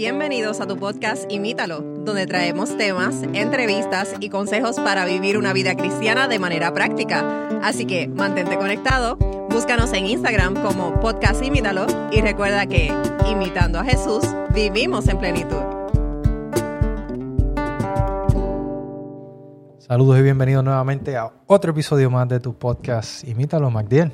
Bienvenidos a tu podcast Imítalo, donde traemos temas, entrevistas y consejos para vivir una vida cristiana de manera práctica. Así que mantente conectado, búscanos en Instagram como podcast Imítalo y recuerda que, imitando a Jesús, vivimos en plenitud. Saludos y bienvenidos nuevamente a otro episodio más de tu podcast Imítalo, Magdiel.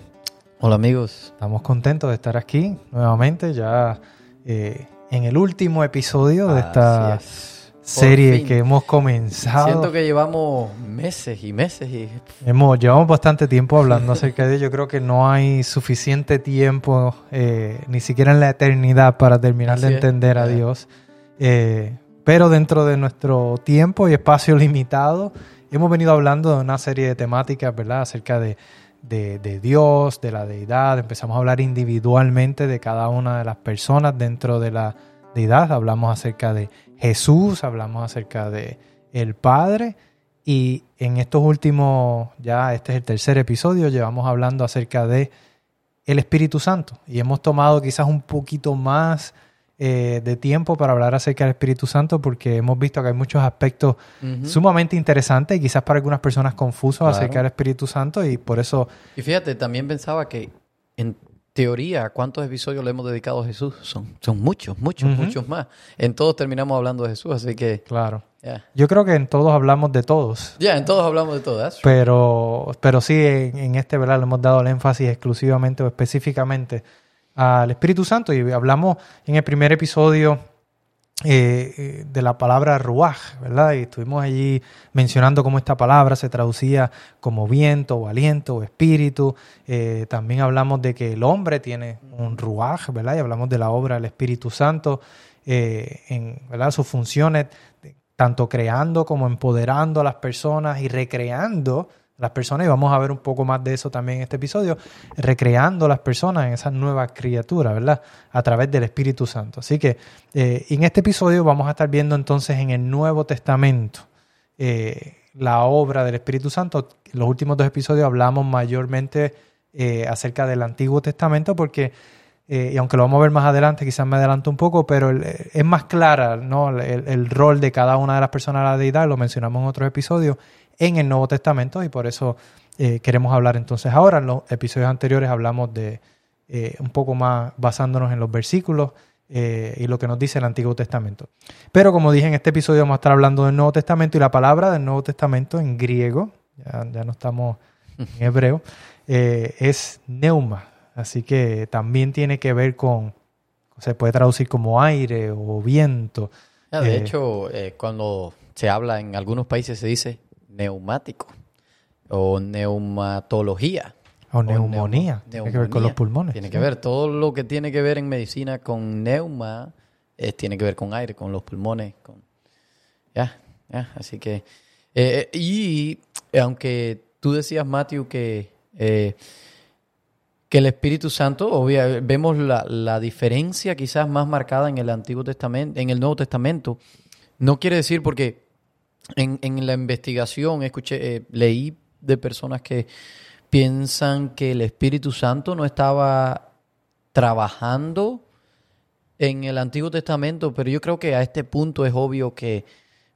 Hola amigos. Estamos contentos de estar aquí nuevamente, ya eh, en el último episodio de esta es. serie fin. que hemos comenzado. Siento que llevamos meses y meses y Hemos, llevamos bastante tiempo hablando acerca de ello. Yo creo que no hay suficiente tiempo, eh, ni siquiera en la eternidad, para terminar de es. entender a. Dios. Eh, pero dentro de nuestro tiempo y espacio limitado, hemos venido hablando de una serie de temáticas, ¿verdad? Acerca de, de- de Dios, de la deidad. Empezamos a hablar individualmente de cada una de las personas dentro de la deidad. Hablamos acerca de Jesús, hablamos acerca de el Padre. Y en estos últimos, ya este es el tercer episodio, llevamos hablando acerca de el Espíritu Santo. Y hemos tomado quizás un poquito más eh, de tiempo para hablar acerca del Espíritu Santo porque hemos visto que hay muchos aspectos sumamente interesantes y quizás para algunas personas confusos Claro. acerca del Espíritu Santo y por eso Y fíjate, también pensaba que en teoría, ¿cuántos episodios le hemos dedicado a Jesús? Son, son muchos, muchos, muchos más. En todos terminamos hablando de Jesús, así que Claro. Yo creo que en todos hablamos de todos, Ya, en todos hablamos de todo eso. pero, pero sí en, en este ¿verdad? le hemos dado el énfasis exclusivamente o específicamente al Espíritu Santo y hablamos en el primer episodio eh, eh, de la palabra ruaj, ¿verdad? Y estuvimos allí mencionando cómo esta palabra se traducía como viento o aliento o espíritu. Eh, también hablamos de que el hombre tiene un ruaj, ¿verdad? Y hablamos de la obra del Espíritu Santo en sus funciones, tanto creando como empoderando a las personas y recreando las personas, y vamos a ver un poco más de eso también en este episodio, recreando las personas en esas nuevas criaturas, ¿verdad? A través del Espíritu Santo. Así que eh, en este episodio vamos a estar viendo entonces en el Nuevo Testamento eh, la obra del Espíritu Santo. En los últimos dos episodios hablamos mayormente eh, acerca del Antiguo Testamento porque, y aunque lo vamos a ver más adelante, quizás me adelanto un poco, pero es más clara ¿no? el, el rol de cada una de las personas de la deidad, lo mencionamos en otros episodios, en el Nuevo Testamento y por eso eh, queremos hablar entonces ahora. En los episodios anteriores hablamos de eh, un poco más basándonos en los versículos eh, y lo que nos dice el Antiguo Testamento. Pero como dije en este episodio vamos a estar hablando del Nuevo Testamento y la palabra del Nuevo Testamento en griego, ya, ya no estamos en hebreo, es neuma. Así que también tiene que ver con, se puede traducir como aire o viento. Ya, de hecho, cuando se habla en algunos países se dice neumático o neumatología. O O neumonía. neuma- Tiene que ver con los pulmones. Tiene sí. que ver todo lo que tiene que ver en medicina con neuma, eh, tiene que ver con aire, con los pulmones, con ya, ya, así que eh, eh, y aunque tú decías Matthew que eh, que el Espíritu Santo, obvia, vemos la, la diferencia quizás más marcada en el Antiguo Testamento, en el Nuevo Testamento. No quiere decir porque en, en la investigación escuché, eh, leí de personas que piensan que el Espíritu Santo no estaba trabajando en el Antiguo Testamento, pero yo creo que a este punto es obvio que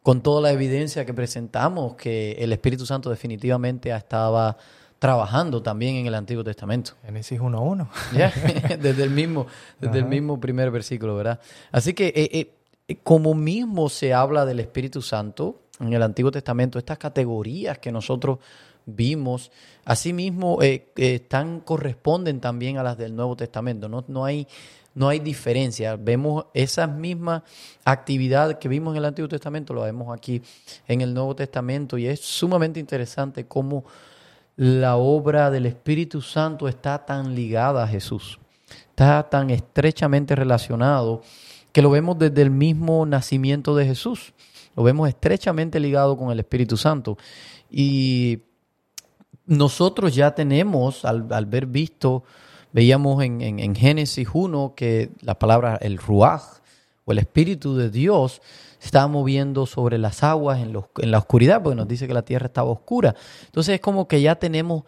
con toda la evidencia que presentamos, que el Espíritu Santo definitivamente estaba trabajando también en el Antiguo Testamento. Génesis 1.1. Ya, desde el mismo, desde el mismo primer versículo, ¿verdad? Así que eh, eh, como mismo se habla del Espíritu Santo en el Antiguo Testamento, estas categorías que nosotros vimos, asimismo eh, eh, están, corresponden también a las del Nuevo Testamento. No, no hay, no hay diferencia. Vemos esas mismas actividades que vimos en el Antiguo Testamento, lo vemos aquí en el Nuevo Testamento y es sumamente interesante cómo la obra del Espíritu Santo está tan ligada a Jesús, está tan estrechamente relacionado que lo vemos desde el mismo nacimiento de Jesús, lo vemos estrechamente ligado con el Espíritu Santo. Y nosotros ya tenemos, al, ver visto, veíamos en, en- en Génesis 1 que la palabra el ruaj o el Espíritu de Dios se estaba moviendo sobre las aguas en, los- en la oscuridad, porque nos dice que la tierra estaba oscura. Entonces es como que ya tenemos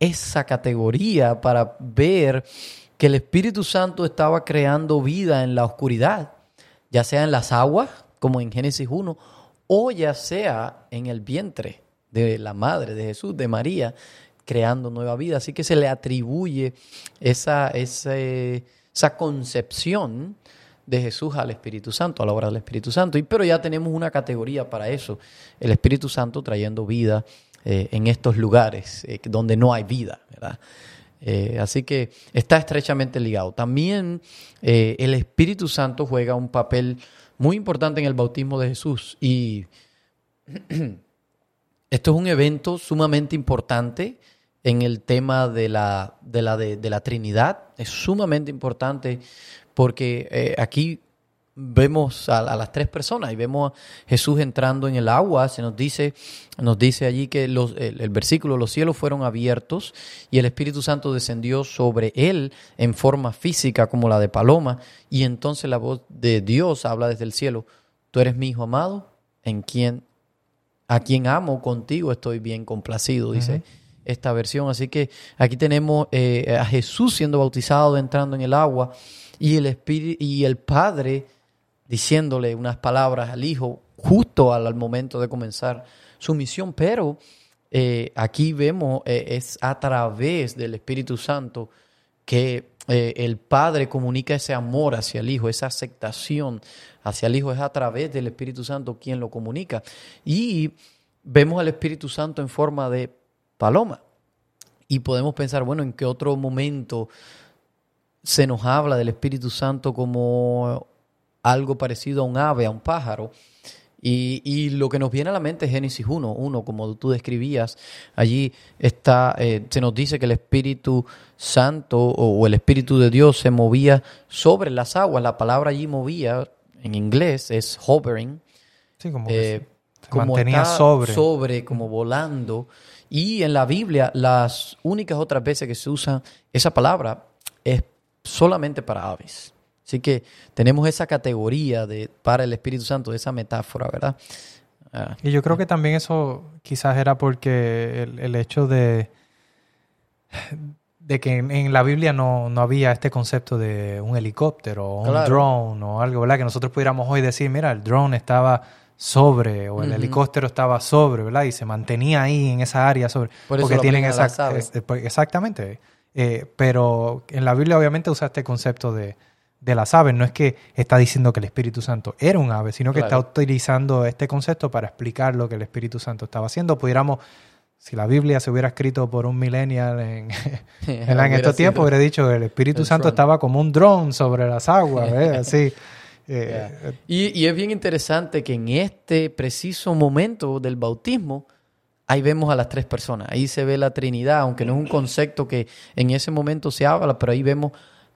esa categoría para ver que el Espíritu Santo estaba creando vida en la oscuridad. ya sea en las aguas, como en Génesis 1, o ya sea en el vientre de la madre de Jesús, de María, creando nueva vida. Así que se le atribuye esa, esa concepción de Jesús al Espíritu Santo, a la obra del Espíritu Santo. Y, pero ya tenemos una categoría para eso, el Espíritu Santo trayendo vida eh, en estos lugares eh, donde no hay vida, ¿verdad? Eh, así que está estrechamente ligado. También el Espíritu Santo juega un papel muy importante en el bautismo de Jesús y esto es un evento sumamente importante en el tema de la, de la, de, la Trinidad. Es sumamente importante porque eh, aquí vemos a, las tres personas y vemos a Jesús entrando en el agua. Se nos dice, nos dice allí que los, el, versículo, los cielos fueron abiertos y el Espíritu Santo descendió sobre él en forma física como la de paloma. Y entonces la voz de Dios habla desde el cielo, tú eres mi hijo amado, en quien, a quien amo contigo estoy bien complacido, dice esta versión. Así que aquí tenemos eh, a Jesús siendo bautizado, entrando en el agua, y el, Espíritu, y el Padre diciéndole unas palabras al Hijo justo al, momento de comenzar su misión. Pero eh, aquí vemos, eh, es a través del Espíritu Santo que el Padre comunica ese amor hacia el Hijo, esa aceptación hacia el Hijo, es a través del Espíritu Santo quien lo comunica. Y vemos al Espíritu Santo en forma de paloma. Y podemos pensar, bueno, ¿en qué otro momento se nos habla del Espíritu Santo como algo parecido a un ave, a un pájaro? Y, lo que nos viene a la mente es Génesis 1, 1, como tú describías. Allí está, eh, se nos dice que el Espíritu Santo o, el Espíritu de Dios se movía sobre las aguas. La palabra allí movía, en inglés, es hovering. Sí, como, eh, mantenía sobre. sobre, como volando. Y en la Biblia, las únicas otras veces que se usa esa palabra es solamente para aves. Así que tenemos esa categoría de para el Espíritu Santo, esa metáfora, ¿verdad? Ah. y yo creo que también eso quizás era porque el, hecho de, de que en, la Biblia no, había este concepto de un helicóptero o un drone o algo, ¿verdad? Que nosotros pudiéramos hoy decir, mira, el drone estaba sobre o el helicóptero estaba sobre, ¿verdad? Y se mantenía ahí en esa área sobre. porque tienen esa, pues, exactamente. Eh, pero en la Biblia obviamente usa este concepto de, de, las aves. No es que está diciendo que el Espíritu Santo era un ave, sino que está utilizando este concepto para explicar lo que el Espíritu Santo estaba haciendo. Pudiéramos, si la Biblia se hubiera escrito por un millennial en, en, estos tiempos, hubiera dicho que el Espíritu Santo estaba como un dron sobre las aguas, Así. Eh, y, es bien interesante que en este preciso momento del bautismo, ahí vemos a las tres personas, ahí se ve la Trinidad, aunque no es un concepto que en ese momento se habla, pero ahí vemos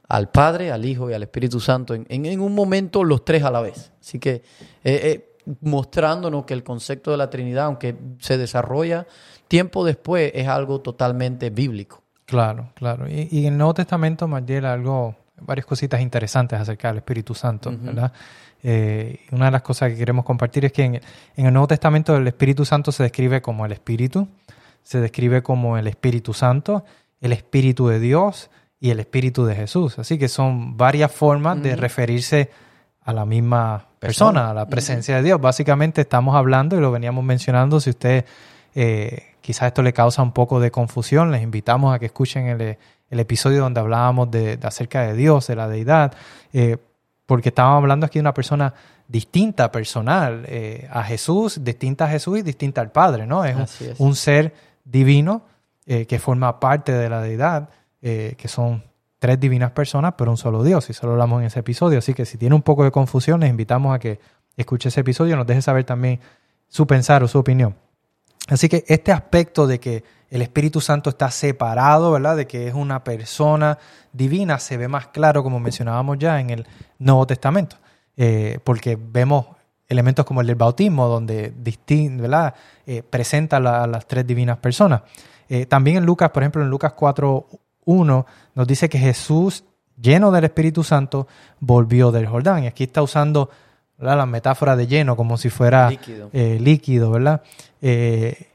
al Padre, al Hijo y al Espíritu Santo, en, un momento los tres a la vez. Así que eh, eh, mostrándonos que el concepto de la Trinidad, aunque se desarrolla tiempo después, es algo totalmente bíblico. Claro, claro. Y, y en el Nuevo Testamento, Mariela, algo varias cositas interesantes acerca del Espíritu Santo, ¿verdad? Eh, una de las cosas que queremos compartir es que en, el Nuevo Testamento el Espíritu Santo se describe como el Espíritu, se describe como el Espíritu Santo, el Espíritu de Dios y el Espíritu de Jesús. Así que son varias formas de referirse a la misma persona, a la presencia de Dios. Básicamente estamos hablando, y lo veníamos mencionando, si usted eh, quizás esto le causa un poco de confusión, les invitamos a que escuchen el el episodio donde hablábamos de, acerca de Dios, de la deidad, eh, porque estábamos hablando aquí de una persona distinta, personal, eh, a Jesús, distinta a Jesús y distinta al Padre, ¿no? Es, un, ser divino eh, que forma parte de la deidad, que son tres divinas personas, pero un solo Dios, y solo hablamos en ese episodio. Así que si tiene un poco de confusión, les invitamos a que escuche ese episodio y nos deje saber también su pensar o su opinión. Así que este aspecto de que el Espíritu Santo está separado, ¿verdad? De que es una persona divina, se ve más claro, como mencionábamos ya en el Nuevo Testamento, eh, porque vemos elementos como el del bautismo, donde ¿verdad? Eh, presenta a las tres divinas personas. Eh, también en Lucas, por ejemplo, en Lucas 4.1 nos dice que Jesús, lleno del Espíritu Santo, volvió del Jordán. Y aquí está usando la metáfora de lleno como si fuera líquido, líquido ¿verdad? Eh,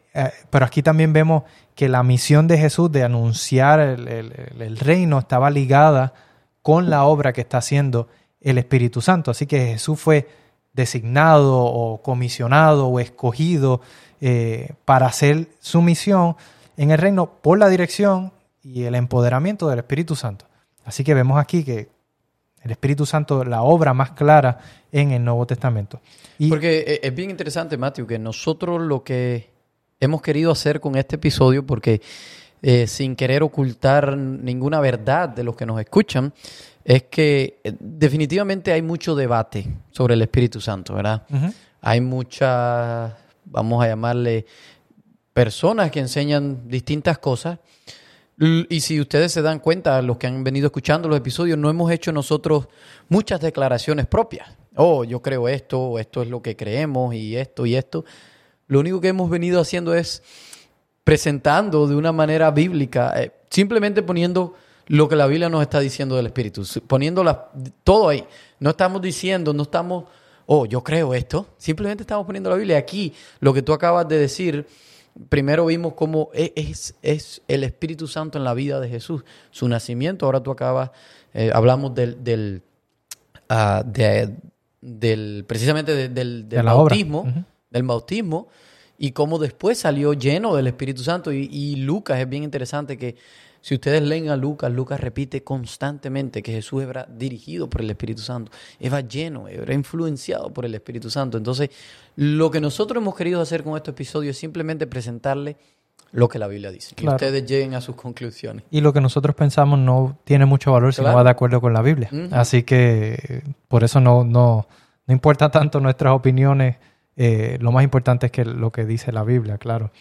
pero aquí también vemos que la misión de Jesús de anunciar el, reino estaba ligada con la obra que está haciendo el Espíritu Santo. Así que Jesús fue designado o comisionado o escogido eh, para hacer su misión en el reino por la dirección y el empoderamiento del Espíritu Santo. Así que vemos aquí que el Espíritu Santo, la obra más clara en el Nuevo Testamento. Y porque eh, es bien interesante, Matthew, que nosotros lo que hemos querido hacer con este episodio, porque eh, sin querer ocultar ninguna verdad de los que nos escuchan, es que eh, definitivamente hay mucho debate sobre el Espíritu Santo, ¿verdad? Hay muchas, vamos a llamarle, personas que enseñan distintas cosas. Y si ustedes se dan cuenta, los que han venido escuchando los episodios, no hemos hecho nosotros muchas declaraciones propias. Oh, yo creo esto, esto es lo que creemos y esto y esto. Lo único que hemos venido haciendo es presentando de una manera bíblica, eh, simplemente poniendo lo que la Biblia nos está diciendo del Espíritu, poniéndola todo ahí. No estamos diciendo, no estamos, oh, yo creo esto, simplemente estamos poniendo la Biblia. Aquí, lo que tú acabas de decir, primero vimos cómo e, es, es el Espíritu Santo en la vida de Jesús, su nacimiento, ahora tú acabas, eh, hablamos del, del, ah, del precisamente del, del bautismo, del bautismo, y cómo después salió lleno del Espíritu Santo. Y, y Lucas es bien interesante que si ustedes leen a Lucas, Lucas repite constantemente que Jesús era dirigido por el Espíritu Santo, era lleno, era influenciado por el Espíritu Santo. Entonces, lo que nosotros hemos querido hacer con este episodio es simplemente presentarle lo que la Biblia dice, que ustedes lleguen a sus conclusiones. Y lo que nosotros pensamos no tiene mucho valor si no va de acuerdo con la Biblia. Así que por eso no, no, no importa tanto nuestras opiniones, eh, lo más importante es que lo que dice la Biblia, claro.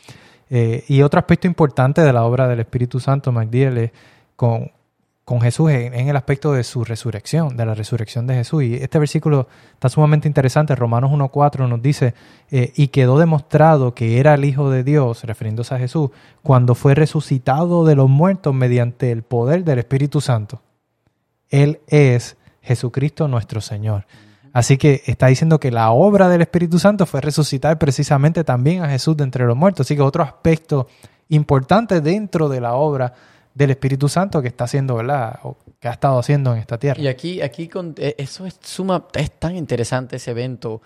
Eh, y otro aspecto importante de la obra del Espíritu Santo, MacDiel, es con, Jesús en, el aspecto de su resurrección, de la resurrección de Jesús. Y este versículo está sumamente interesante. Romanos 1.4 nos dice, eh, y quedó demostrado que era el Hijo de Dios, refiriéndose a Jesús, cuando fue resucitado de los muertos mediante el poder del Espíritu Santo. Él es Jesucristo nuestro Señor. Así que está diciendo que la obra del Espíritu Santo fue resucitar precisamente también a Jesús de entre los muertos. Así que otro aspecto importante dentro de la obra del Espíritu Santo que está haciendo, ¿verdad? O que ha estado haciendo en esta tierra. Y aquí, aquí con, eh, eso es suma, es tan interesante ese evento,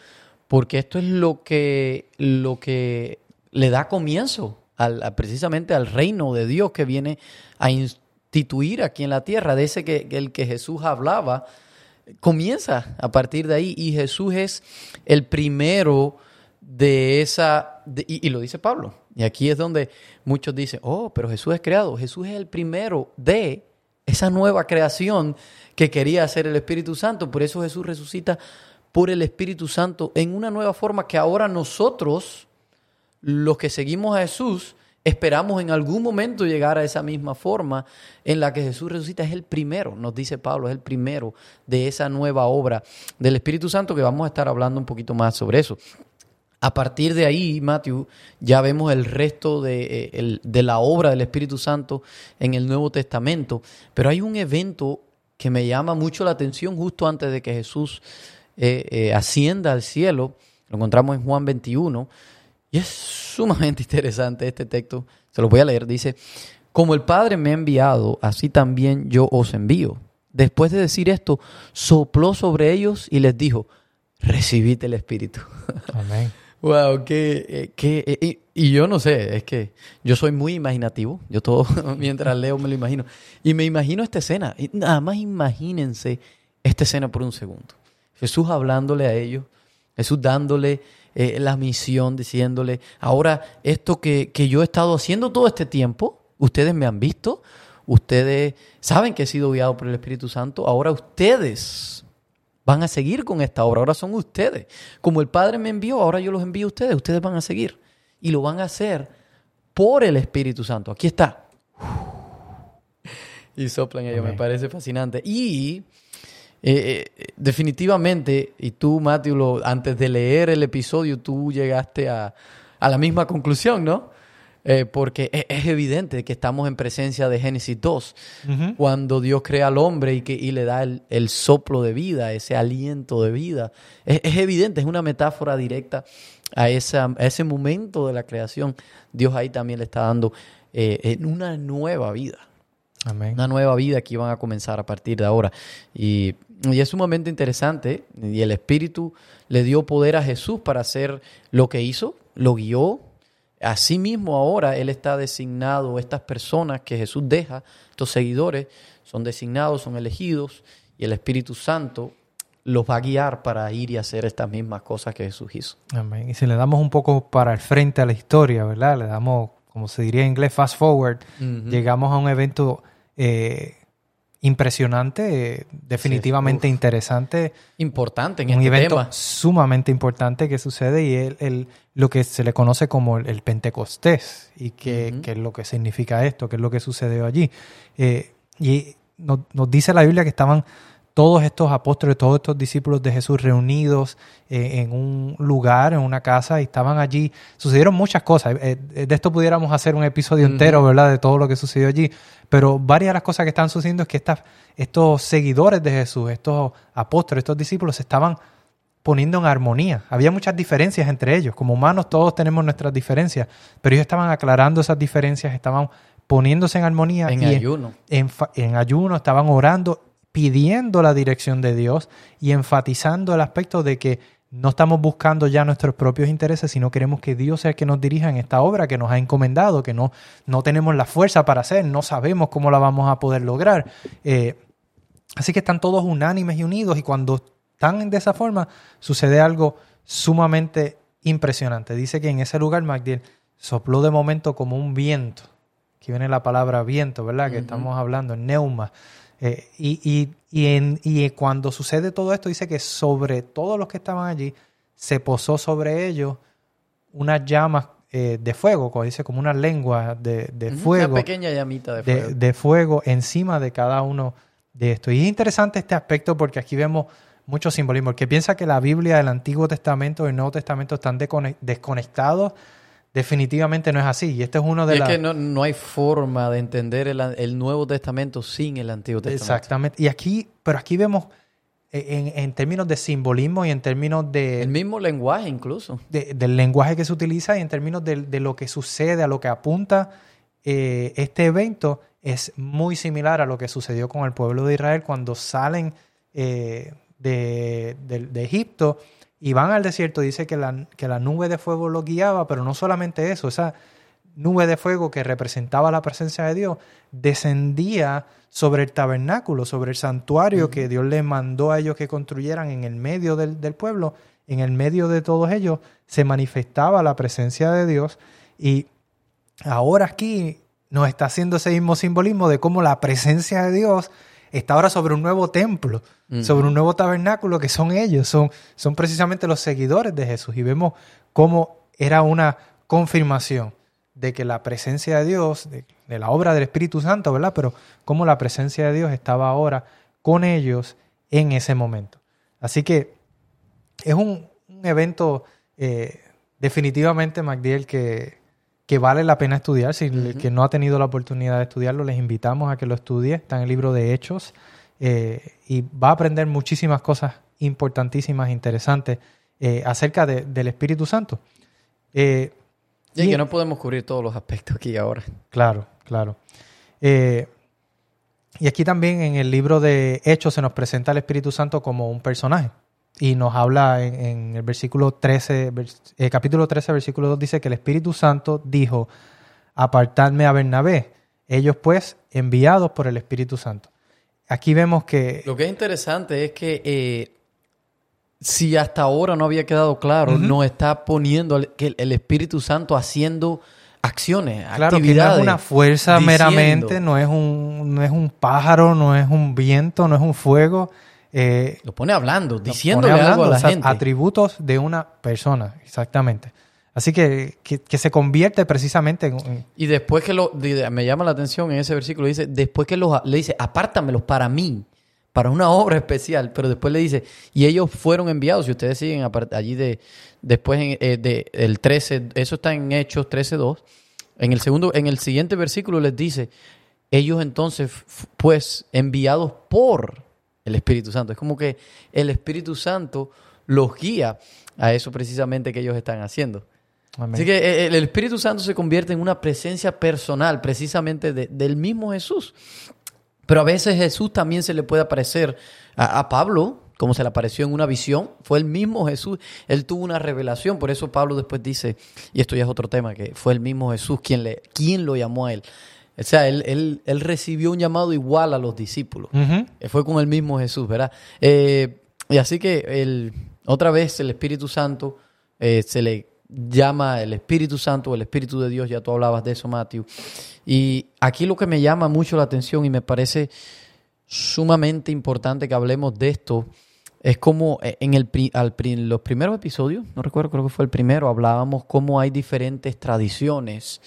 porque esto es lo que, lo que le da comienzo al, precisamente al reino de Dios que viene a instituir aquí en la tierra, de ese que el que Jesús hablaba comienza a partir de ahí. Y Jesús es el primero de esa, y, lo dice Pablo, y aquí es donde muchos dicen, oh, pero Jesús es creado, Jesús es el primero de esa nueva creación que quería hacer el Espíritu Santo, por eso Jesús resucita por el Espíritu Santo en una nueva forma que ahora nosotros, los que seguimos a Jesús, Esperamos en algún momento llegar a esa misma forma en la que Jesús resucita. Es el primero, nos dice Pablo, es el primero de esa nueva obra del Espíritu Santo que vamos a estar hablando un poquito más sobre eso. A partir de ahí, Matthew, ya vemos el resto de, eh, de la obra del Espíritu Santo en el Nuevo Testamento. Pero hay un evento que me llama mucho la atención justo antes de que Jesús eh, eh, ascienda al cielo. Lo encontramos en Juan 21 y es sumamente interesante este texto. Se lo voy a leer. Dice, como el Padre me ha enviado, así también yo os envío. Después de decir esto, sopló sobre ellos y les dijo, recibid el Espíritu. Amén. wow, qué, eh, qué eh, y, yo no sé, es que yo soy muy imaginativo. Yo todo, mientras leo me lo imagino. Y me imagino esta escena. Y nada más imagínense esta escena por un segundo. Jesús hablándole a ellos, Jesús dándole eh, la misión, diciéndole, ahora esto que, que yo he estado haciendo todo este tiempo, ustedes me han visto, ustedes saben que he sido guiado por el Espíritu Santo, ahora ustedes van a seguir con esta obra, ahora son ustedes. Como el Padre me envió, ahora yo los envío a ustedes, ustedes van a seguir. Y lo van a hacer por el Espíritu Santo. Aquí está. Y soplan ellos, me parece fascinante. Y eh, eh, definitivamente, y tú, Matthew, antes de leer el episodio, tú llegaste a, la misma conclusión, ¿no? Eh, porque e, es, evidente que estamos en presencia de Génesis 2, cuando Dios crea al hombre y, que, y le da el, soplo de vida, ese aliento de vida. Es, evidente, es una metáfora directa a, esa, ese momento de la creación. Dios ahí también le está dando en una nueva vida. Una nueva vida que iban a comenzar a partir de ahora. Y Y es sumamente interesante. Y el Espíritu le dio poder a Jesús para hacer lo que hizo, lo guió. Asimismo, ahora Él está designado, estas personas que Jesús deja, estos seguidores, son designados, son elegidos, y el Espíritu Santo los va a guiar para ir y hacer estas mismas cosas que Jesús hizo. Amén. Y si le damos un poco para el frente a la historia, ¿verdad? Le damos, como se diría en inglés, fast forward, llegamos a un evento eh, impresionante, definitivamente interesante, Importante en un este evento tema. sumamente importante que sucede y el, el- lo que se le conoce como el, el Pentecostés y qué es lo que significa esto, qué es lo que sucedió allí. Eh, y nos, nos dice la Biblia que estaban todos estos apóstoles, todos estos discípulos de Jesús reunidos eh, en un lugar, en una casa, y estaban allí. Sucedieron muchas cosas. Eh, eh, de esto pudiéramos hacer un episodio entero, ¿verdad? De todo lo que sucedió allí. Pero varias de las cosas que están sucediendo es que estas, estos seguidores de Jesús, estos apóstoles, estos discípulos, se estaban poniendo en armonía. Había muchas diferencias entre ellos. Como humanos todos tenemos nuestras diferencias, pero ellos estaban aclarando esas diferencias, estaban poniéndose en armonía En y ayuno. en ayuno, estaban orando, pidiendo la dirección de Dios y enfatizando el aspecto de que no estamos buscando ya nuestros propios intereses, sino queremos que Dios sea el que nos dirija en esta obra que nos ha encomendado, que no, no tenemos la fuerza para hacer, no sabemos cómo la vamos a poder lograr. Eh, así que están todos unánimes y unidos y cuando están de esa forma sucede algo sumamente impresionante. Dice que en ese lugar Magdiel sopló de momento como un viento. Aquí viene la palabra viento, ¿verdad? Que estamos hablando, neuma. Eh, y, y, y, en- y cuando sucede todo esto, dice que sobre todos los que estaban allí se posó sobre ellos unas llamas eh, de fuego, como dice, como una lengua de, de fuego Una pequeña llamita de de, fuego. de fuego encima de cada uno de estos. Y es interesante este aspecto porque aquí vemos mucho simbolismo. El que piensa que la Biblia, el Antiguo Testamento y el Nuevo Testamento están desconectados, definitivamente no es así. Y este es uno de Y es que no, no hay forma de entender el, el Nuevo Testamento sin el Antiguo Testamento. Exactamente. Y aquí, pero aquí vemos eh, en, en términos de simbolismo y en términos de, El mismo lenguaje incluso. de- del lenguaje que se utiliza y en términos de, de lo que sucede, a lo que apunta eh, este evento, es muy similar a lo que sucedió con el pueblo de Israel cuando salen eh, de, de- de Egipto y van al desierto. Dice que la, que la nube de fuego los guiaba, pero no solamente eso, esa nube de fuego que representaba la presencia de Dios descendía sobre el tabernáculo, sobre el santuario que Dios les mandó a ellos que construyeran en el medio del, del pueblo, en el medio de todos ellos se manifestaba la presencia de Dios y ahora aquí nos está haciendo ese mismo simbolismo de cómo la presencia de Dios está ahora sobre un nuevo templo, sobre un nuevo tabernáculo que son ellos, son, son precisamente los seguidores de Jesús. Y vemos cómo era una confirmación de que la presencia de Dios, de, de la obra del Espíritu Santo, ¿verdad? Pero cómo la presencia de Dios estaba ahora con ellos en ese momento. Así que es un, un evento eh, definitivamente, Magdiel, que, que vale la pena estudiar. Si el que no ha tenido la oportunidad de estudiarlo, les invitamos a que lo estudie. Está en el libro de Hechos eh, y va a aprender muchísimas cosas importantísimas, interesantes eh, acerca de- del Espíritu Santo. Eh, Y y- que no podemos cubrir todos los aspectos aquí ahora. Claro, claro. Y aquí también en el libro de Hechos se nos presenta al Espíritu Santo como un personaje. Y nos habla en, en el versículo 13, vers- eh, capítulo 13, versículo 2, dice que el Espíritu Santo dijo, apartadme a Bernabé. Ellos pues enviados por el Espíritu Santo. Aquí vemos que... Lo que es interesante es que eh, si hasta ahora no había quedado claro, nos está poniendo el, que el- Espíritu Santo haciendo acciones, Claro que no actividades. es una fuerza diciendo. meramente, no es, un, no es un pájaro, no es un viento, no es un fuego. Eh, Lo pone hablando, diciéndole pone algo a la o sea, gente. Atributos de una persona, exactamente. Así que, que, que se convierte precisamente en... Y después que lo, me llama la atención en ese versículo, dice, después que los, le dice, apártamelos para mí, para una obra especial, pero después le dice, y ellos fueron enviados, si ustedes siguen allí de, después en, eh, de, el 13, eso está en Hechos 13.2, en el segundo, en el siguiente versículo les dice, ellos entonces, pues, enviados por el Espíritu Santo. Es como que el Espíritu Santo los guía a eso precisamente que ellos están haciendo. Amén. Así que eh, el Espíritu Santo se convierte en una presencia personal precisamente de- del mismo Jesús. Pero a veces Jesús también se le puede aparecer a, a Pablo, como se le apareció en una visión. Fue el mismo Jesús. Él tuvo una revelación. Por eso Pablo después dice, y esto ya es otro tema, que fue el mismo Jesús quien, le, quien lo llamó a él. O sea, él, él, él recibió un llamado igual a los discípulos. Eh, Fue con el mismo Jesús, ¿verdad? Eh, y así que el, otra vez el Espíritu Santo eh, se le llama el Espíritu Santo el Espíritu de Dios, ya tú hablabas de eso, Matthew. Y aquí lo que me llama mucho la atención y me parece sumamente importante que hablemos de esto es como en el, al los primeros episodios, no recuerdo, creo que fue el primero, hablábamos cómo hay diferentes tradiciones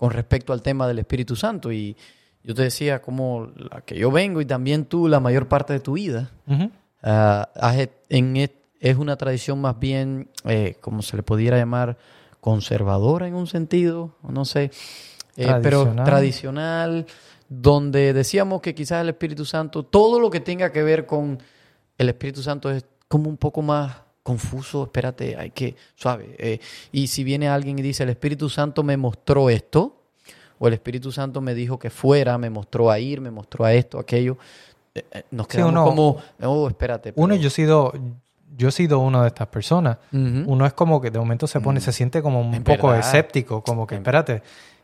con respecto al tema del Espíritu Santo. Y yo te decía como la que yo vengo y también tú la mayor parte de tu vida, Ujú. has- en, et- es una tradición más bien, eh, como se le pudiera llamar, conservadora en un sentido, no sé, eh, pero tradicional, donde decíamos que quizás el Espíritu Santo, todo lo que tenga que ver con el Espíritu Santo es como un poco más confuso, espérate, hay que, suave. eh, y si viene alguien y dice, el Espíritu Santo me mostró esto, o el Espíritu Santo me dijo que fuera, me mostró a ir, me mostró a esto, aquello, eh, eh, nos Sí, quedamos uno- como, oh, espérate. Uno, yo he sido, yo he sido una de estas personas. Uno es como que de momento se pone, se siente como un En poco verdad. escéptico, como que, espérate,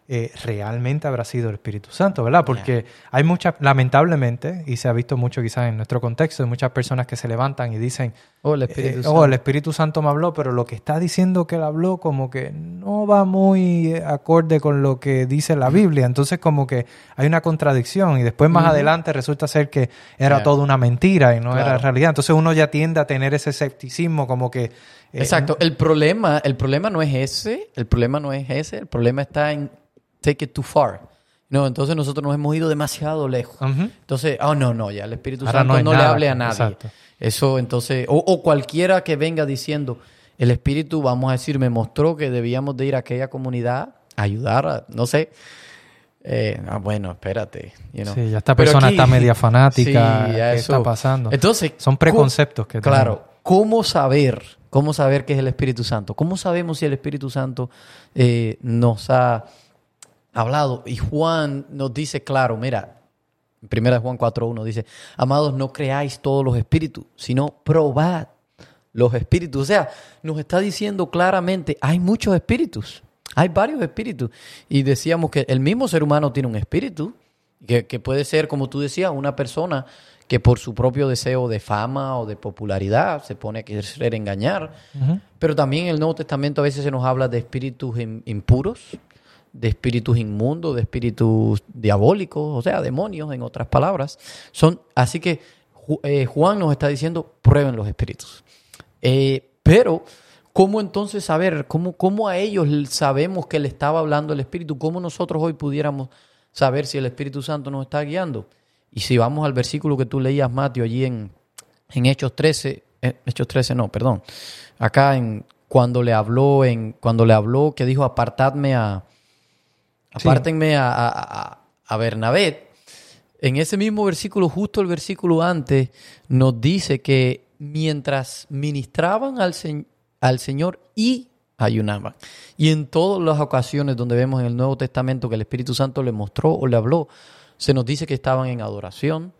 eh, realmente habrá sido el Espíritu Santo, ¿verdad? Porque hay muchas, lamentablemente, y se ha visto mucho quizás en nuestro contexto, hay muchas personas que se levantan y dicen, Oh, el eh, Espíritu oh, el Espíritu Santo me habló, pero lo que está diciendo que él habló como que no va muy eh, acorde con lo que dice la Biblia. Entonces como que hay una contradicción y después más adelante resulta ser que era Ya. toda una mentira y no Claro. era realidad. Entonces uno ya tiende a tener ese escepticismo como que... eh, Exacto. El problema, el problema no es ese, el problema no es ese, el problema está en take it too far. No, entonces nosotros nos hemos ido demasiado lejos. Entonces, oh no, no, ya el Espíritu Ahora Santo no le hable a nadie. exacto. Eso entonces, o, o cualquiera que venga diciendo, el Espíritu, vamos a decir, me mostró que debíamos de ir a aquella comunidad a ayudar, a, no sé. Eh, ah, bueno, espérate. you know. Sí, ya esta persona aquí- está media fanática. Sí, ¿Qué ya está eso. pasando? Entonces, Son preconceptos que Claro. ¿Cómo saber? ¿Cómo saber qué es el Espíritu Santo? ¿Cómo sabemos si el Espíritu Santo eh, nos ha hablado? Y Juan nos dice claro, mira, en primera de Juan 4.1 dice, amados, no creáis todos los espíritus, sino probad los espíritus. O sea, nos está diciendo claramente, hay muchos espíritus, hay varios espíritus. Y decíamos que el mismo ser humano tiene un espíritu, que, que puede ser, como tú decías, una persona que por su propio deseo de fama o de popularidad se pone a querer engañar. Pero también en el Nuevo Testamento a veces se nos habla de espíritus im- impuros, de espíritus inmundos, de espíritus diabólicos, o sea, demonios, en otras palabras. Son, así que eh, Juan nos está diciendo, prueben los espíritus. Eh, pero, ¿cómo entonces saber? ¿Cómo, ¿Cómo a ellos sabemos que le estaba hablando el Espíritu? ¿Cómo nosotros hoy pudiéramos saber si el Espíritu Santo nos está guiando? Y si vamos al versículo que tú leías, Mateo, allí en, en Hechos 13, eh, Hechos 13 no, perdón, acá en cuando le habló, en cuando le habló, que dijo, apartadme a. apártenme a, a, a- Bernabé, en ese mismo versículo, justo el versículo antes, nos dice que mientras ministraban al, se- al Señor y ayunaban. Y en todas las ocasiones donde vemos en el Nuevo Testamento que el Espíritu Santo le mostró o le habló, se nos dice que estaban en adoración,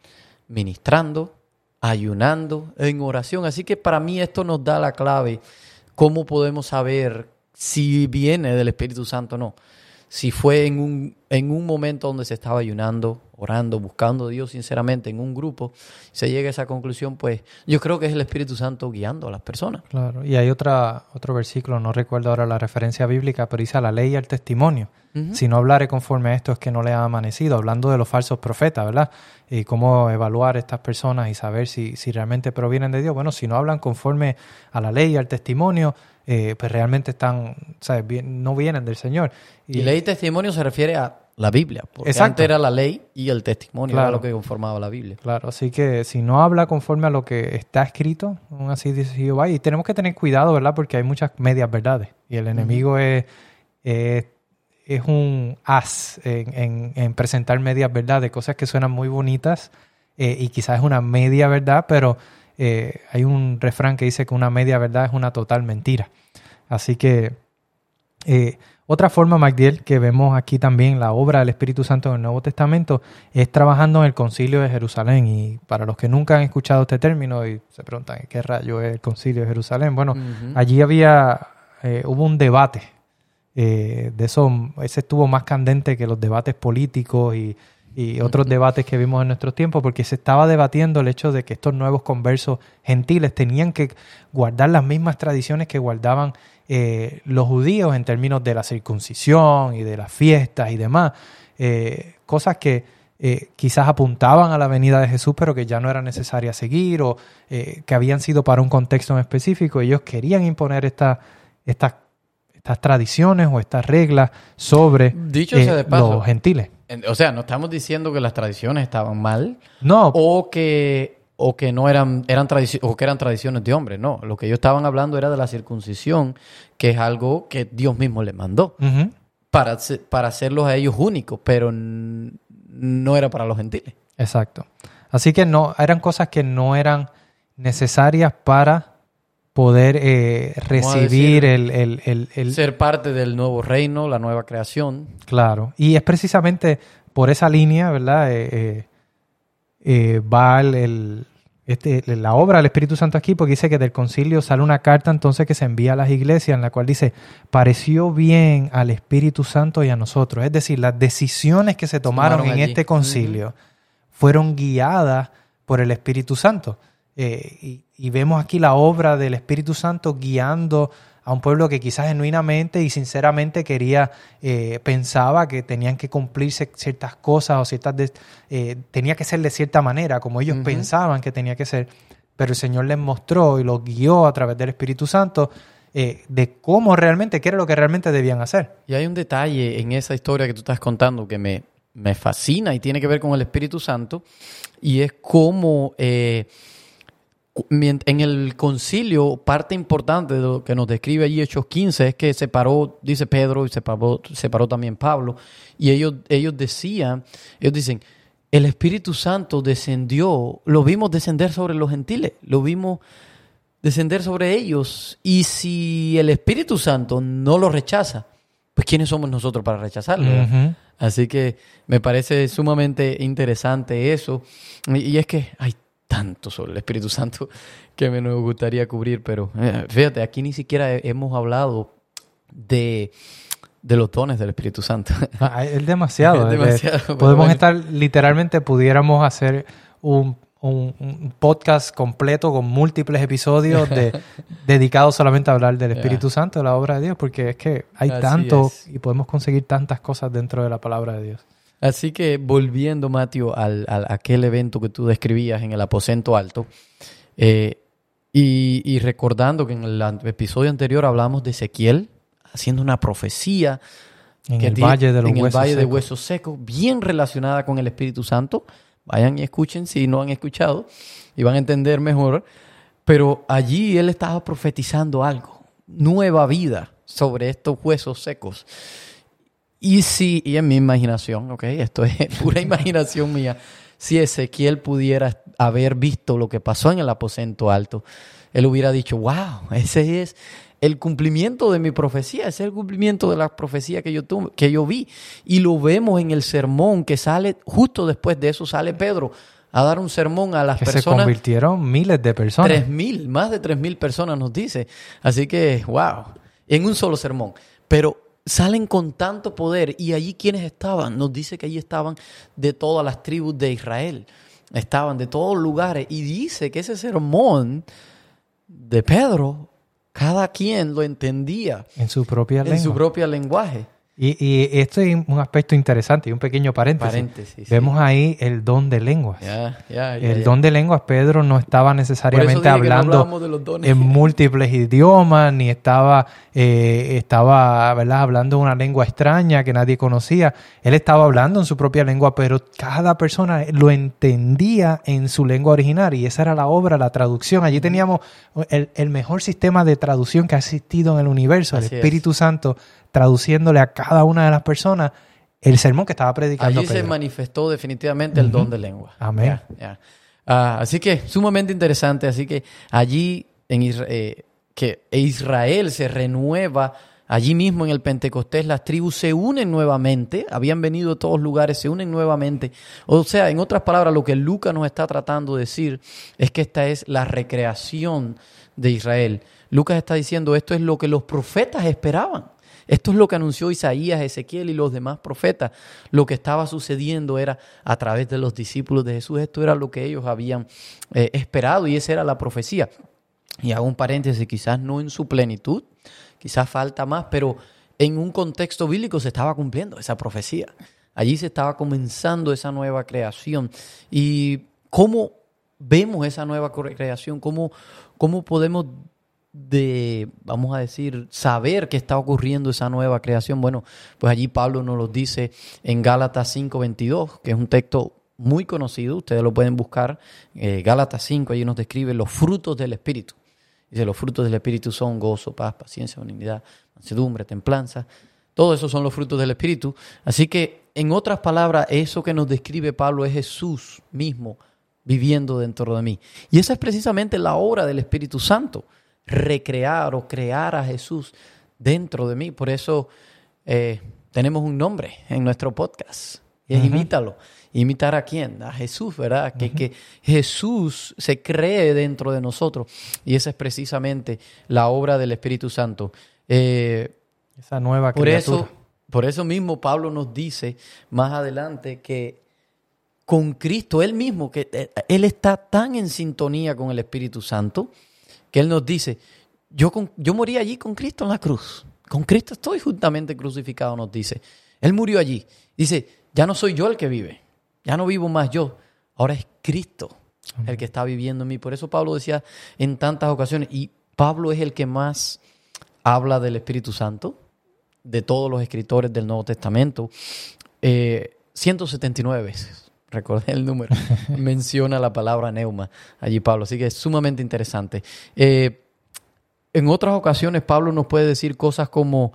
ministrando, ayunando, en oración. Así que para mí esto nos da la clave, cómo podemos saber si viene del Espíritu Santo o no si fue en un, en un momento donde se estaba ayunando, orando, buscando a Dios sinceramente en un grupo, se llega a esa conclusión, pues yo creo que es el Espíritu Santo guiando a las personas. Claro, y hay otra, otro versículo, no recuerdo ahora la referencia bíblica, pero dice a la ley y al testimonio. Si no hablare conforme a esto es que no le ha amanecido, hablando de los falsos profetas, ¿verdad? Y cómo evaluar estas personas y saber si, si realmente provienen de Dios. Bueno, si no hablan conforme a la ley y al testimonio, eh, pues realmente están, ¿sabes? Bien- no vienen del Señor. Y, ley y testimonio se refiere a la Biblia, porque Exacto. antes era la ley y el testimonio era Claro. lo que conformaba la Biblia. Claro, así que si no habla conforme a lo que está escrito, aún así dice Jehová, y tenemos que tener cuidado, ¿verdad? Porque hay muchas medias verdades y el enemigo es, es, es un as en, en- en presentar medias verdades, cosas que suenan muy bonitas eh, y quizás es una media verdad, pero eh, hay un refrán que dice que una media verdad es una total mentira. Así que Eh, otra forma, Magdiel, que vemos aquí también la obra del Espíritu Santo en el Nuevo Testamento es trabajando en el Concilio de Jerusalén. Y para los que nunca han escuchado este término y se preguntan qué rayo es el Concilio de Jerusalén, bueno, allí había, eh, hubo un debate. Eh, de eso, ese estuvo más candente que los debates políticos y, y otros debates que vimos en nuestros tiempos, porque se estaba debatiendo el hecho de que estos nuevos conversos gentiles tenían que guardar las mismas tradiciones que guardaban eh, los judíos en términos de la circuncisión y de las fiestas y demás, eh, cosas que eh, quizás apuntaban a la venida de Jesús, pero que ya no era necesaria seguir o que habían sido para un contexto en específico. Ellos querían imponer estas estas tradiciones o estas reglas sobre los gentiles. O sea, no estamos diciendo que las tradiciones estaban mal. No. O que o que no eran, eran o que eran tradiciones de hombres, no. Lo que ellos estaban hablando era de la circuncisión, que es algo que Dios mismo le mandó para, para hacerlos a ellos únicos, pero no era para los gentiles. Exacto. Así que no, eran cosas que no eran necesarias para poder eh, recibir el, el, el, Ser parte del nuevo reino, la nueva creación. Claro. Y es precisamente por esa línea, ¿verdad? Eh, eh va el, este, la obra del Espíritu Santo aquí, porque dice que del concilio sale una carta entonces que se envía a las iglesias en la cual dice, pareció bien al Espíritu Santo y a nosotros. Es decir, las decisiones que se tomaron, en este concilio fueron guiadas por el Espíritu Santo. Eh, y, y, vemos aquí la obra del Espíritu Santo guiando a un pueblo que quizás genuinamente y sinceramente quería, eh, pensaba que tenían que cumplirse ciertas cosas o ciertas, eh, tenía que ser de cierta manera, como ellos pensaban que tenía que ser, pero el Señor les mostró y los guió a través del Espíritu Santo eh, de cómo realmente, qué era lo que realmente debían hacer. Y hay un detalle en esa historia que tú estás contando que me, me fascina y tiene que ver con el Espíritu Santo, y es cómo en el concilio, parte importante de lo que nos describe allí Hechos 15 es que separó, dice Pedro, y separó, separó también Pablo, y ellos, ellos decían, ellos dicen, el Espíritu Santo descendió, lo vimos descender sobre los gentiles, lo vimos descender sobre ellos, y si el Espíritu Santo no lo rechaza, pues ¿quiénes somos nosotros para rechazarlo? Así que me parece sumamente interesante eso, y, y es que hay tanto sobre el Espíritu Santo que me gustaría cubrir, pero eh, fíjate, aquí ni siquiera hemos hablado de, de los dones del Espíritu Santo. Ah, es demasiado. podemos estar, literalmente pudiéramos hacer un, un, podcast completo con múltiples episodios de, dedicados solamente a hablar del Espíritu Santo, de la obra de Dios, porque es que hay tanto y podemos conseguir tantas cosas dentro de la palabra de Dios. Así que volviendo, Mateo, al, al, aquel evento que tú describías en el aposento alto, eh, y, recordando que en el episodio anterior hablamos de Ezequiel haciendo una profecía en el Valle de los en el Valle de Huesos Secos, bien relacionada con el Espíritu Santo. Vayan y escuchen si no han escuchado y van a entender mejor. Pero allí él estaba profetizando algo, nueva vida sobre estos huesos secos. Y si, y en mi imaginación, ok, esto es pura imaginación mía, si Ezequiel pudiera haber visto lo que pasó en el aposento alto, él hubiera dicho, wow, ese es el cumplimiento de mi profecía, ese es el cumplimiento de la profecía que yo, tuve, que yo vi. Y lo vemos en el sermón que sale, justo después de eso sale Pedro a dar un sermón a las personas. Se convirtieron miles de personas. Tres mil, más de tres mil personas nos dice. Así que, wow, en un solo sermón. Pero salen con tanto poder. Y allí quienes estaban, nos dice que allí estaban de todas las tribus de Israel. Estaban de todos lugares. Y dice que ese sermón de Pedro, cada quien lo entendía. En su propia En su propio lenguaje. Y, y, esto es un aspecto interesante y un pequeño paréntesis. Vemos ahí el don de lenguas. el don de lenguas, Pedro no estaba necesariamente hablando en múltiples idiomas, ni estaba, eh, estaba ¿verdad? hablando una lengua extraña que nadie conocía. Él estaba hablando en su propia lengua, pero cada persona lo entendía en su lengua original y esa era la obra, la traducción. Allí teníamos el, mejor sistema de traducción que ha existido en el universo, el Espíritu Santo traduciéndole a cada una de las personas el sermón que estaba predicando. Allí se manifestó definitivamente el don de lengua. Amén. Ah, así que sumamente interesante. Así que allí en Israel, eh, que Israel se renueva Allí mismo en el Pentecostés las tribus se unen nuevamente, habían venido de todos lugares, se unen nuevamente. O sea, en otras palabras, lo que Lucas nos está tratando de decir es que esta es la recreación de Israel. Lucas está diciendo esto es lo que los profetas esperaban. Esto es lo que anunció Isaías, Ezequiel y los demás profetas. Lo que estaba sucediendo era a través de los discípulos de Jesús. Esto era lo que ellos habían eh, esperado y esa era la profecía. Y hago un paréntesis, quizás no en su plenitud, quizás falta más, pero en un contexto bíblico se estaba cumpliendo esa profecía. Allí se estaba comenzando esa nueva creación. ¿Y cómo vemos esa nueva creación? ¿Cómo, cómo podemos de, vamos a decir, saber que está ocurriendo esa nueva creación? Bueno, pues allí Pablo nos lo dice en Gálatas 5:22, que es un texto muy conocido, ustedes lo pueden buscar, eh, Gálatas 5, allí nos describe los frutos del Espíritu. Dice, los frutos del Espíritu son gozo, paz, paciencia, unidad, mansedumbre, templanza. Todo eso son los frutos del Espíritu. Así que, en otras palabras, eso que nos describe Pablo es Jesús mismo viviendo dentro de mí. Y esa es precisamente la obra del Espíritu Santo, recrear o crear a Jesús dentro de mí. Por eso eh, tenemos un nombre en nuestro podcast, y es Imítalo. ¿Imitar a quién? A Jesús, ¿verdad? que, que, Jesús se cree dentro de nosotros. Y esa es precisamente la obra del Espíritu Santo. Eh, esa nueva por Eso, por eso mismo Pablo nos dice más adelante que con Cristo, Él mismo, que eh, Él está tan en sintonía con el Espíritu Santo, que Él nos dice, yo, yo morí allí con Cristo en la cruz. Con Cristo estoy juntamente crucificado, nos dice. Él murió allí. Dice, ya no soy yo el que vive, ya no vivo más yo, ahora es Cristo el que está viviendo en mí. Por eso Pablo decía en tantas ocasiones, y Pablo es el que más habla del Espíritu Santo, de todos los escritores del Nuevo Testamento, 179 eh, veces. Recordé el número. Menciona la palabra neuma allí Pablo. Así que es sumamente interesante. Eh, en otras ocasiones Pablo nos puede decir cosas como,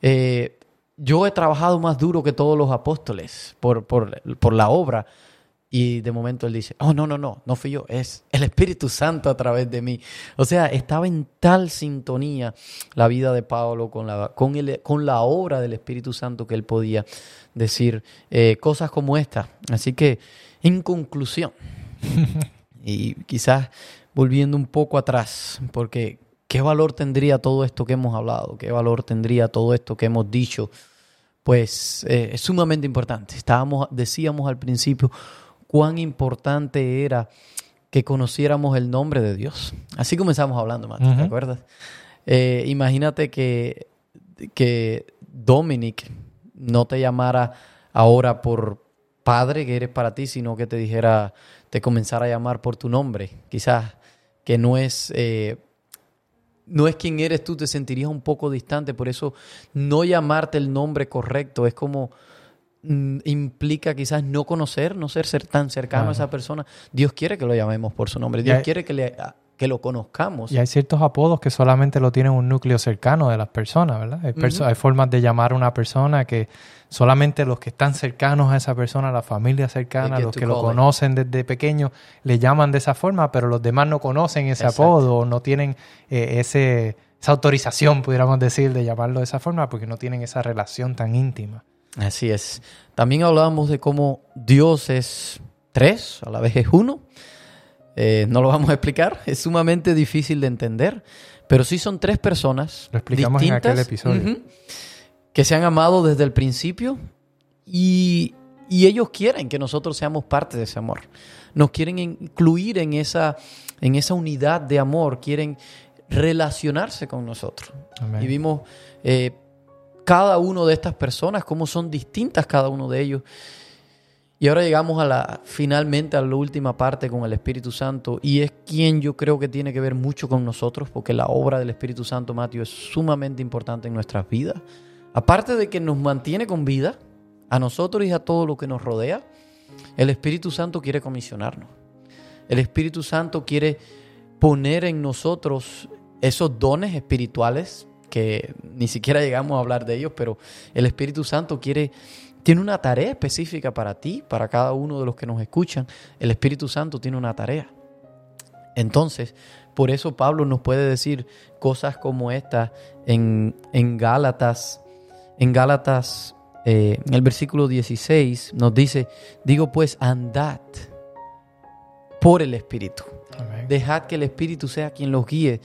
eh, yo he trabajado más duro que todos los apóstoles por, por, la obra. Y de momento él dice, oh, no, no, no, no fui yo, es el Espíritu Santo a través de mí. O sea, estaba en tal sintonía la vida de Pablo con la, con el, con la obra del Espíritu Santo que él podía decir eh, cosas como esta. Así que, en conclusión, y quizás volviendo un poco atrás, porque ¿Qué valor tendría todo esto que hemos hablado? ¿Qué valor tendría todo esto que hemos dicho? Pues eh, es sumamente importante. Estábamos, decíamos al principio cuán importante era que conociéramos el nombre de Dios. Así comenzamos hablando, Mati, ¿te acuerdas? Eh, imagínate que, que Dominic no te llamara ahora por padre que eres para ti, sino que te dijera, te comenzara a llamar por tu nombre. Quizás que no es eh, no es quien eres tú, te sentirías un poco distante, por eso no llamarte el nombre correcto es como implica quizás no conocer, no ser, ser tan cercano a esa persona. Dios quiere que lo llamemos por su nombre, Dios quiere que le que lo conozcamos. Y hay ciertos apodos que solamente lo tienen un núcleo cercano de las personas, ¿verdad? Hay, formas de llamar a una persona que solamente los que están cercanos a esa persona, la familia cercana, los que lo conocen desde pequeño, le llaman de esa forma, pero los demás no conocen ese apodo o no tienen eh, ese, esa autorización, pudiéramos decir, de llamarlo de esa forma porque no tienen esa relación tan íntima. Así es. También hablábamos de cómo Dios es tres, a la vez es uno. Eh, no lo vamos a explicar, es sumamente difícil de entender, pero sí son tres personas lo explicamos en aquel episodio. que se han amado desde el principio y, ellos quieren que nosotros seamos parte de ese amor. Nos quieren incluir en esa, en esa unidad de amor, quieren relacionarse con nosotros. Y vimos eh, cada uno de estas personas, cómo son distintas cada uno de ellos. Y ahora llegamos a la finalmente a la última parte con el Espíritu Santo y es quien yo creo que tiene que ver mucho con nosotros porque la obra del Espíritu Santo, Mateo, es sumamente importante en nuestras vidas. Aparte de que nos mantiene con vida, a nosotros y a todo lo que nos rodea, el Espíritu Santo quiere comisionarnos. El Espíritu Santo quiere poner en nosotros esos dones espirituales que ni siquiera llegamos a hablar de ellos, pero el Espíritu Santo quiere tiene una tarea específica para ti, para cada uno de los que nos escuchan. El Espíritu Santo tiene una tarea. Entonces, Por eso Pablo nos puede decir cosas como esta en, en Gálatas, en Gálatas, eh, en el versículo 16, nos dice, digo pues, andad por el Espíritu. Amén. Dejad que el Espíritu sea quien los guíe,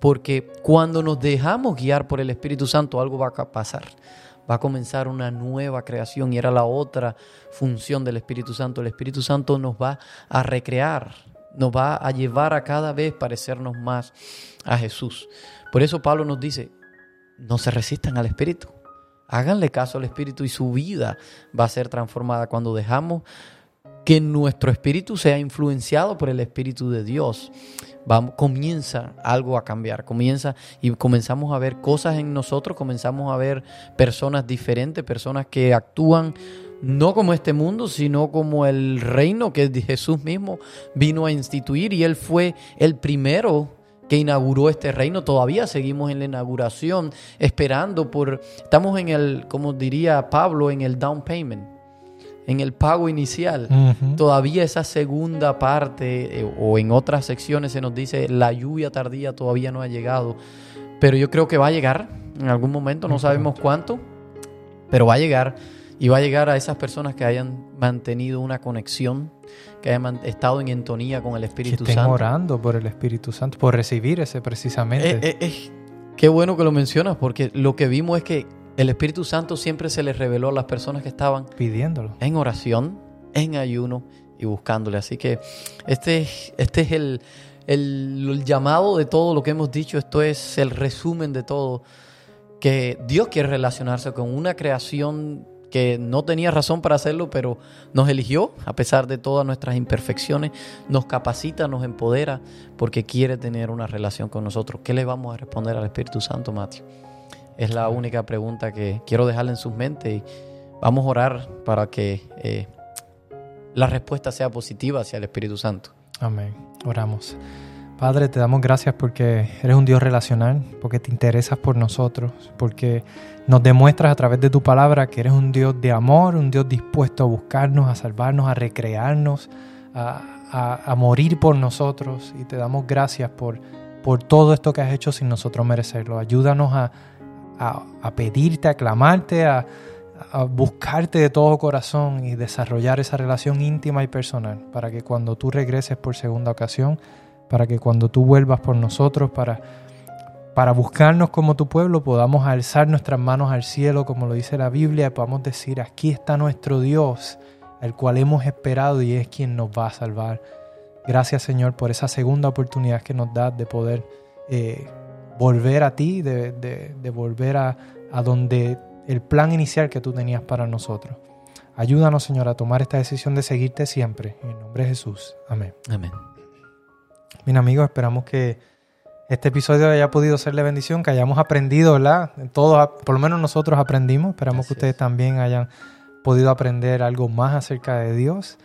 porque cuando nos dejamos guiar por el Espíritu Santo, algo va a pasar. Va a comenzar una nueva creación y era la otra función del Espíritu Santo. El Espíritu Santo nos va a recrear, nos va a llevar a cada vez parecernos más a Jesús. Por eso Pablo nos dice, no se resistan al Espíritu. Háganle caso al Espíritu y su vida va a ser transformada cuando dejamos que nuestro espíritu sea influenciado por el Espíritu de Dios. Vamos, comienza algo a cambiar, comienza y comenzamos a ver cosas en nosotros, comenzamos a ver personas diferentes, personas que actúan no como este mundo, sino como el reino que Jesús mismo vino a instituir y él fue el primero que inauguró este reino. Todavía seguimos en la inauguración, esperando por, estamos en el, como diría Pablo, en el down payment en el pago inicial. Ujú. Todavía esa segunda parte eh, o en otras secciones se nos dice la lluvia tardía todavía no ha llegado. Pero yo creo que va a llegar en algún momento, no sabemos cuánto, pero va a llegar y va a llegar a esas personas que hayan mantenido una conexión, que hayan estado en entonía con el Que Espíritu estén Santo. orando por el Espíritu Santo, por recibir ese precisamente. Eh, eh, qué bueno que lo mencionas porque lo que vimos es que el Espíritu Santo siempre se les reveló a las personas que estaban pidiéndolo. en oración, en ayuno y buscándole. Así que este, este es el, el- el llamado de todo lo que hemos dicho, esto es el resumen de todo, que Dios quiere relacionarse con una creación que no tenía razón para hacerlo, pero nos eligió a pesar de todas nuestras imperfecciones, nos capacita, nos empodera, porque quiere tener una relación con nosotros. ¿Qué le vamos a responder al Espíritu Santo, Mateo? Es la única pregunta que quiero dejarle en sus mentes y vamos a orar para que eh, la respuesta sea positiva hacia el Espíritu Santo. Amén. Oramos. Padre, te damos gracias porque eres un Dios relacional, porque te interesas por nosotros, porque nos demuestras a través de tu palabra que eres un Dios de amor, un Dios dispuesto a buscarnos, a salvarnos, a recrearnos, a, a- a morir por nosotros. Y te damos gracias por, por todo esto que has hecho sin nosotros merecerlo. Ayúdanos a, a- pedirte, a clamarte, a, a buscarte de todo corazón y desarrollar esa relación íntima y personal para que cuando tú regreses por segunda ocasión, para que cuando tú vuelvas por nosotros, para, para buscarnos como tu pueblo, podamos alzar nuestras manos al cielo, como lo dice la Biblia, y podamos decir, aquí está nuestro Dios, el cual hemos esperado y es quien nos va a salvar. Gracias Señor por esa segunda oportunidad que nos das de poder eh, volver a ti, de, de- de volver a, a donde el plan inicial que tú tenías para nosotros. Ayúdanos Señor a tomar esta decisión de seguirte siempre. En el nombre de Jesús. Amén. Amén. Bien amigos, esperamos que este episodio haya podido serle bendición, que hayamos aprendido, ¿verdad? Todos, por lo menos nosotros aprendimos. Esperamos Así que ustedes es. también hayan podido aprender algo más acerca de Dios.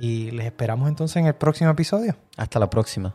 Y les esperamos entonces en el próximo episodio. Hasta la próxima.